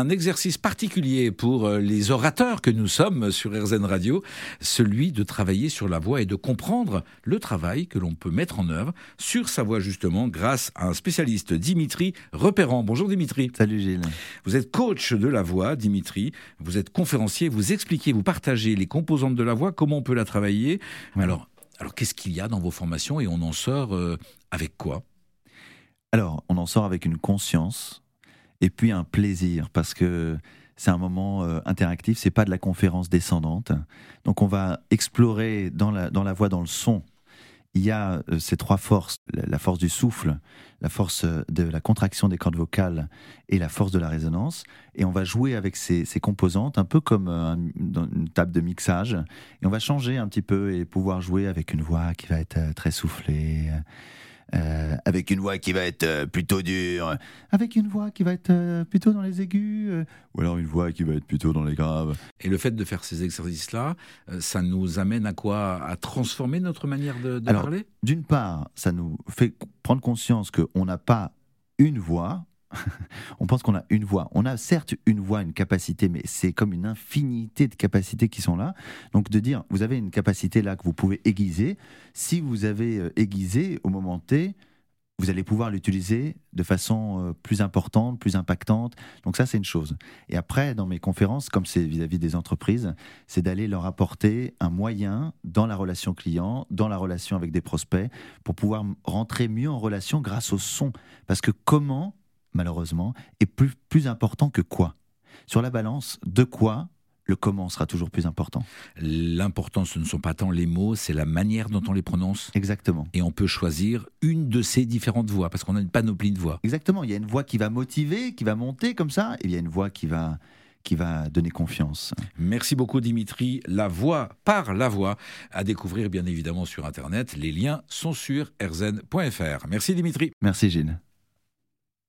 un exercice particulier pour euh, les orateurs que nous sommes sur RZN Radio, celui de travailler sur la voix et de comprendre le travail que l'on peut mettre en œuvre sur sa voix justement grâce à un spécialiste, Dimitri Repérant. Bonjour Dimitri. Salut Gilles. Vous êtes coach de la voix, Dimitri. Vous êtes conférencier, vous expliquez, vous partagez les composantes de la voix, comment on peut la travailler. Alors, alors qu'est-ce qu'il y a dans vos formations et on en sort euh, avec quoi? Alors, on en sort avec une conscience et puis un plaisir parce que c'est un moment euh, interactif, c'est pas de la conférence descendante. Donc on va explorer dans la, dans la voix, dans le son. Il y a euh, ces trois forces, la, force du souffle, la force de la contraction des cordes vocales et la force de la résonance. Et on va jouer avec ces, ces composantes, un peu comme euh, dans une table de mixage. Et on va changer un petit peu et pouvoir jouer avec une voix qui va être très soufflée, euh, avec une voix qui va être euh, plutôt dure, avec une voix qui va être euh, plutôt dans les aigus, ou alors une voix qui va être plutôt dans les graves. Et le fait de faire ces exercices-là, ça nous amène à quoi? À transformer notre manière de, de alors, parler? D'une part, ça nous fait prendre conscience qu'on n'a pas une voix, on pense qu'on a une voix. On a certes une voix, une capacité, mais c'est comme une infinité de capacités qui sont là. Donc de dire, vous avez une capacité là que vous pouvez aiguiser. Si vous avez euh, aiguisé au moment T, vous allez pouvoir l'utiliser de façon euh, plus importante, plus impactante. Donc ça, c'est une chose. Et après, dans mes conférences, comme c'est vis-à-vis des entreprises, c'est d'aller leur apporter un moyen dans la relation client, dans la relation avec des prospects, pour pouvoir rentrer mieux en relation grâce au son. Parce que comment malheureusement, est plus, plus important que quoi? Sur la balance, de quoi le comment sera toujours plus important? L'important, ce ne sont pas tant les mots, c'est la manière dont on les prononce. Exactement. Et on peut choisir une de ces différentes voix, parce qu'on a une panoplie de voix. Exactement. Il y a une voix qui va motiver, qui va monter comme ça, et il y a une voix qui va qui va donner confiance. Merci beaucoup Dimitri. La voix par la voix à découvrir bien évidemment sur Internet. Les liens sont sur erzen.fr. Merci Dimitri. Merci Gilles.